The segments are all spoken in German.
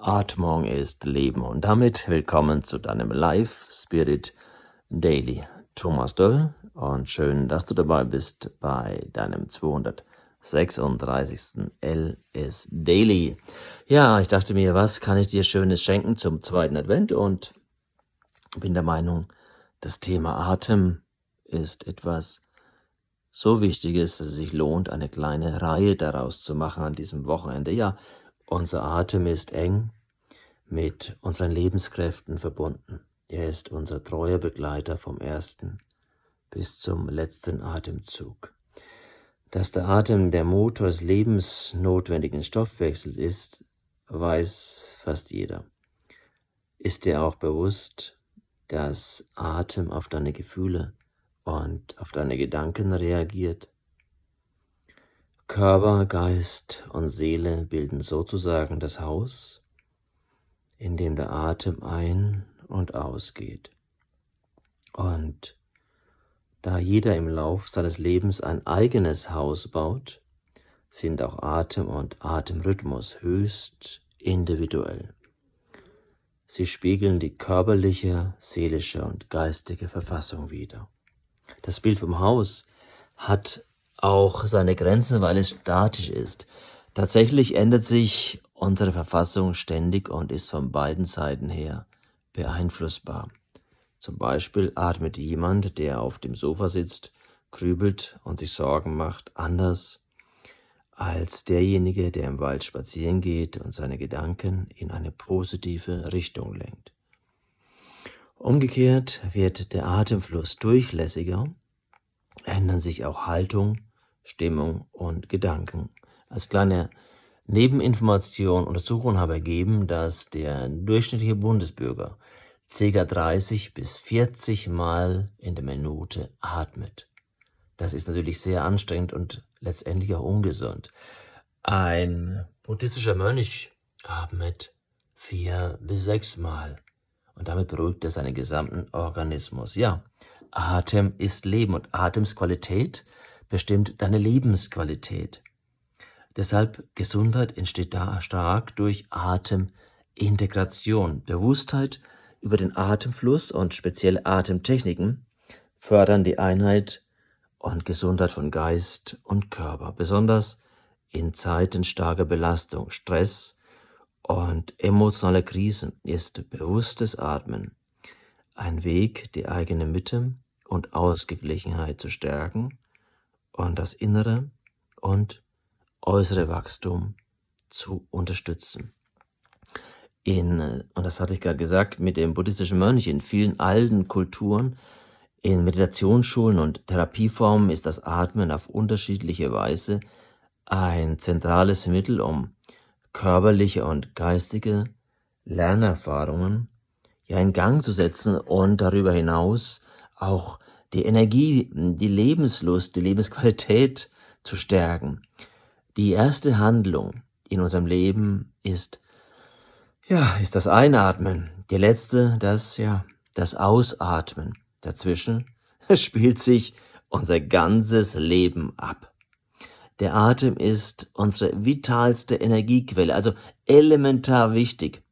Atmung ist Leben und damit willkommen zu deinem Live Spirit Daily. Thomas Döll und schön, dass du dabei bist bei deinem 236. LS Daily. Ja, ich dachte mir, was kann ich dir Schönes schenken zum zweiten Advent und bin der Meinung, das Thema Atem ist etwas so Wichtiges, dass es sich lohnt, eine kleine Reihe daraus zu machen an diesem Wochenende. Ja, unser Atem ist eng mit unseren Lebenskräften verbunden. Er ist unser treuer Begleiter vom ersten bis zum letzten Atemzug. Dass der Atem der Motor des lebensnotwendigen Stoffwechsels ist, weiß fast jeder. Ist dir auch bewusst, dass Atem auf deine Gefühle und auf deine Gedanken reagiert? Körper, Geist und Seele bilden sozusagen das Haus, in dem der Atem ein- und ausgeht. Und da jeder im Lauf seines Lebens ein eigenes Haus baut, sind auch Atem und Atemrhythmus höchst individuell. Sie spiegeln die körperliche, seelische und geistige Verfassung wider. Das Bild vom Haus hat auch seine Grenzen, weil es statisch ist. Tatsächlich ändert sich unsere Verfassung ständig und ist von beiden Seiten her beeinflussbar. Zum Beispiel atmet jemand, der auf dem Sofa sitzt, grübelt und sich Sorgen macht, anders als derjenige, der im Wald spazieren geht und seine Gedanken in eine positive Richtung lenkt. Umgekehrt wird der Atemfluss durchlässiger, ändern sich auch Haltung, Stimmung und Gedanken. Als kleine Nebeninformation Untersuchungen haben ergeben, dass der durchschnittliche Bundesbürger ca. 30 bis 40 Mal in der Minute atmet. Das ist natürlich sehr anstrengend und letztendlich auch ungesund. Ein buddhistischer Mönch atmet vier bis sechs Mal und damit beruhigt er seinen gesamten Organismus. Ja, Atem ist Leben und Atemsqualität bestimmt deine Lebensqualität. Deshalb Gesundheit entsteht da stark durch Atemintegration. Bewusstheit über den Atemfluss und spezielle Atemtechniken fördern die Einheit und Gesundheit von Geist und Körper, besonders in Zeiten starker Belastung, Stress und emotionaler Krisen ist bewusstes Atmen ein Weg, die eigene Mitte und Ausgeglichenheit zu stärken und das innere und äußere Wachstum zu unterstützen. In, und das hatte ich gerade gesagt, mit dem buddhistischen Mönch in vielen alten Kulturen, in Meditationsschulen und Therapieformen ist das Atmen auf unterschiedliche Weise ein zentrales Mittel, um körperliche und geistige Lernerfahrungen ja in Gang zu setzen und darüber hinaus auch die Energie, die Lebenslust, die Lebensqualität zu stärken. Die erste Handlung in unserem Leben ist, ja, ist das Einatmen. Die letzte, das, ja, das Ausatmen. Dazwischen spielt sich unser ganzes Leben ab. Der Atem ist unsere vitalste Energiequelle, also elementar wichtig.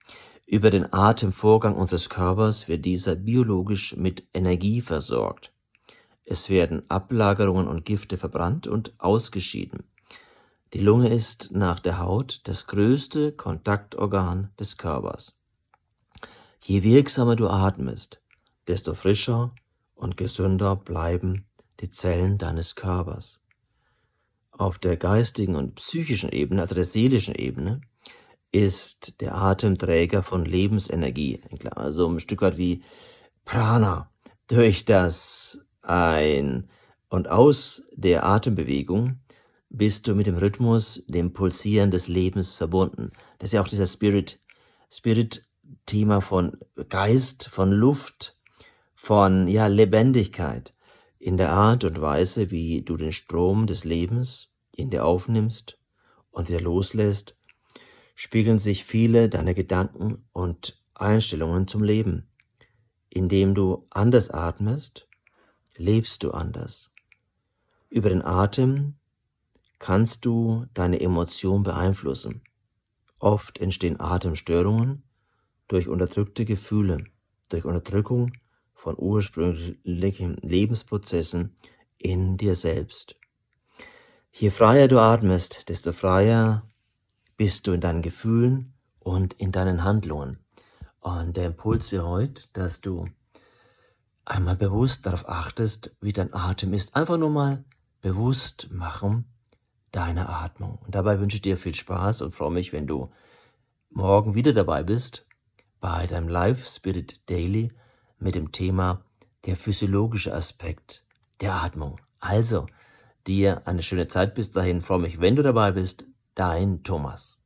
Über den Atemvorgang unseres Körpers wird dieser biologisch mit Energie versorgt. Es werden Ablagerungen und Gifte verbrannt und ausgeschieden. Die Lunge ist nach der Haut das größte Kontaktorgan des Körpers. Je wirksamer du atmest, desto frischer und gesünder bleiben die Zellen deines Körpers. Auf der geistigen und psychischen Ebene, also der seelischen Ebene, ist der Atemträger von Lebensenergie, also ein Stück weit wie Prana, durch das Ein- und Aus der Atembewegung bist du mit dem Rhythmus, dem Pulsieren des Lebens verbunden. Das ist ja auch dieser Spirit, Spirit-Thema von Geist, von Luft, von, ja, Lebendigkeit. In der Art und Weise, wie du den Strom des Lebens in dir aufnimmst und wieder loslässt, spiegeln sich viele deiner Gedanken und Einstellungen zum Leben. Indem du anders atmest, lebst du anders. Über den Atem kannst du deine Emotion beeinflussen Oft entstehen Atemstörungen durch unterdrückte Gefühle, durch Unterdrückung von ursprünglichen Lebensprozessen in dir selbst. Je freier du atmest, desto freier bist du in deinen Gefühlen und in deinen Handlungen. Und der Impuls für heute, dass du einmal bewusst darauf achtest, wie dein Atem ist. Einfach nur mal bewusst machen deine Atmung. Und dabei wünsche ich dir viel Spaß und freue mich, wenn du morgen wieder dabei bist bei deinem Life Spirit Daily mit dem Thema der physiologische Aspekt der Atmung. Also, dir eine schöne Zeit bis dahin. Freue mich, wenn du dabei bist. Dein Thomas.